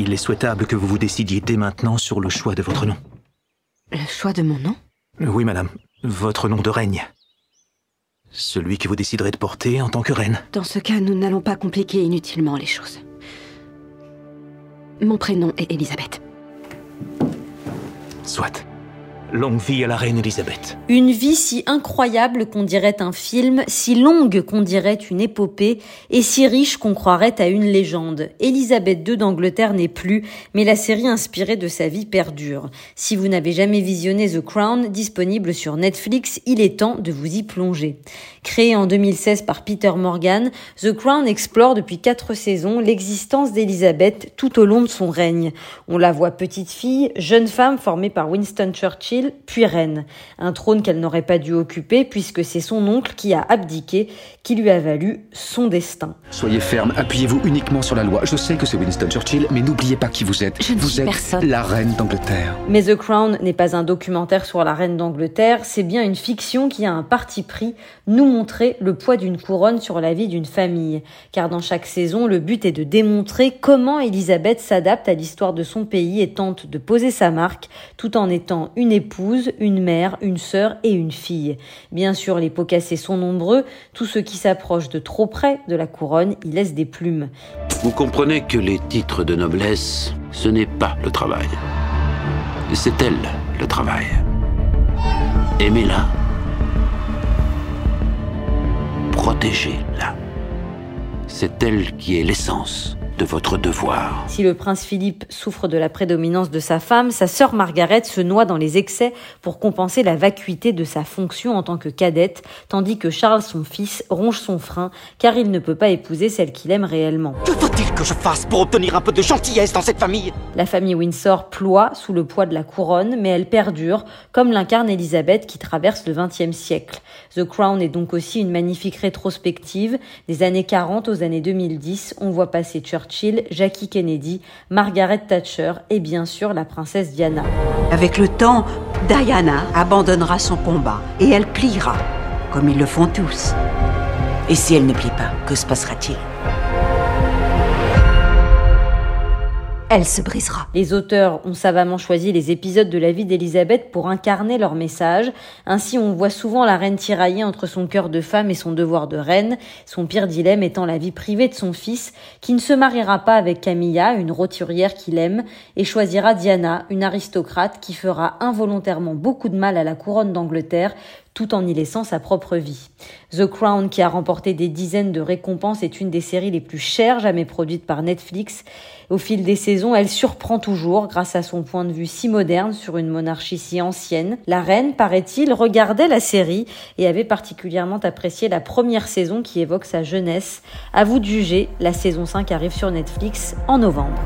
il est souhaitable que vous vous décidiez dès maintenant sur le choix de votre nom. Le choix de mon nom? Oui, madame. Votre nom de règne. Celui que vous déciderez de porter en tant que reine. Dans ce cas, nous n'allons pas compliquer inutilement les choses. Mon prénom est Elisabeth. Soit. Longue vie à la reine Elisabeth. Une vie si incroyable qu'on dirait un film, si longue qu'on dirait une épopée, et si riche qu'on croirait à une légende. Elisabeth II d'Angleterre n'est plus, mais la série inspirée de sa vie perdure. Si vous n'avez jamais visionné The Crown, disponible sur Netflix, il est temps de vous y plonger. Créé en 2016 par Peter Morgan, The Crown explore depuis quatre saisons l'existence d'Elisabeth tout au long de son règne. On la voit petite fille, jeune femme formée par Winston Churchill, puis reine. Un trône qu'elle n'aurait pas dû occuper puisque c'est son oncle qui a abdiqué, qui lui a valu son destin. Soyez ferme, appuyez-vous uniquement sur la loi. Je sais que c'est Winston Churchill, mais n'oubliez pas qui vous êtes. Je ne vous suis êtes personne. la reine d'Angleterre. Mais The Crown n'est pas un documentaire sur la reine d'Angleterre, c'est bien une fiction qui a un parti pris, nous montrer le poids d'une couronne sur la vie d'une famille. Car dans chaque saison, le but est de démontrer comment Elisabeth s'adapte à l'histoire de son pays et tente de poser sa marque, tout en étant une épouse, une mère, une sœur et une fille. Bien sûr, les pots cassés sont nombreux, tous ceux qui s'approchent de trop près de la couronne y laissent des plumes. Vous comprenez que les titres de noblesse, ce n'est pas le travail. C'est elle, le travail. Aimez-la. Protégez-la. C'est elle qui est l'essence de votre devoir. Si le prince Philippe souffre de la prédominance de sa femme, sa sœur Margaret se noie dans les excès pour compenser la vacuité de sa fonction en tant que cadette, tandis que Charles, son fils, ronge son frein car il ne peut pas épouser celle qu'il aime réellement. Que faut-il que je fasse pour obtenir un peu de gentillesse dans cette famille? La famille Windsor ploie sous le poids de la couronne, mais elle perdure, comme l'incarne Elisabeth qui traverse le XXe siècle. The Crown est donc aussi une magnifique rétrospective. Des années 40 aux années 2010, on voit passer Churchill, Jackie Kennedy, Margaret Thatcher et bien sûr la princesse Diana. Avec le temps, Diana abandonnera son combat et elle pliera, comme ils le font tous. Et si elle ne plie pas, que se passera-t-il? Elle se brisera. Les auteurs ont savamment choisi les épisodes de la vie d'Elisabeth pour incarner leur message. Ainsi, on voit souvent la reine tiraillée entre son cœur de femme et son devoir de reine, son pire dilemme étant la vie privée de son fils, qui ne se mariera pas avec Camilla, une roturière qu'il aime, et choisira Diana, une aristocrate qui fera involontairement beaucoup de mal à la couronne d'Angleterre, tout en y laissant sa propre vie. The Crown, qui a remporté des dizaines de récompenses, est une des séries les plus chères jamais produites par Netflix. Au fil des saisons, elle surprend toujours grâce à son point de vue si moderne sur une monarchie si ancienne. La reine, paraît-il, regardait la série et avait particulièrement apprécié la première saison qui évoque sa jeunesse. À vous de juger, la saison 5 arrive sur Netflix en novembre.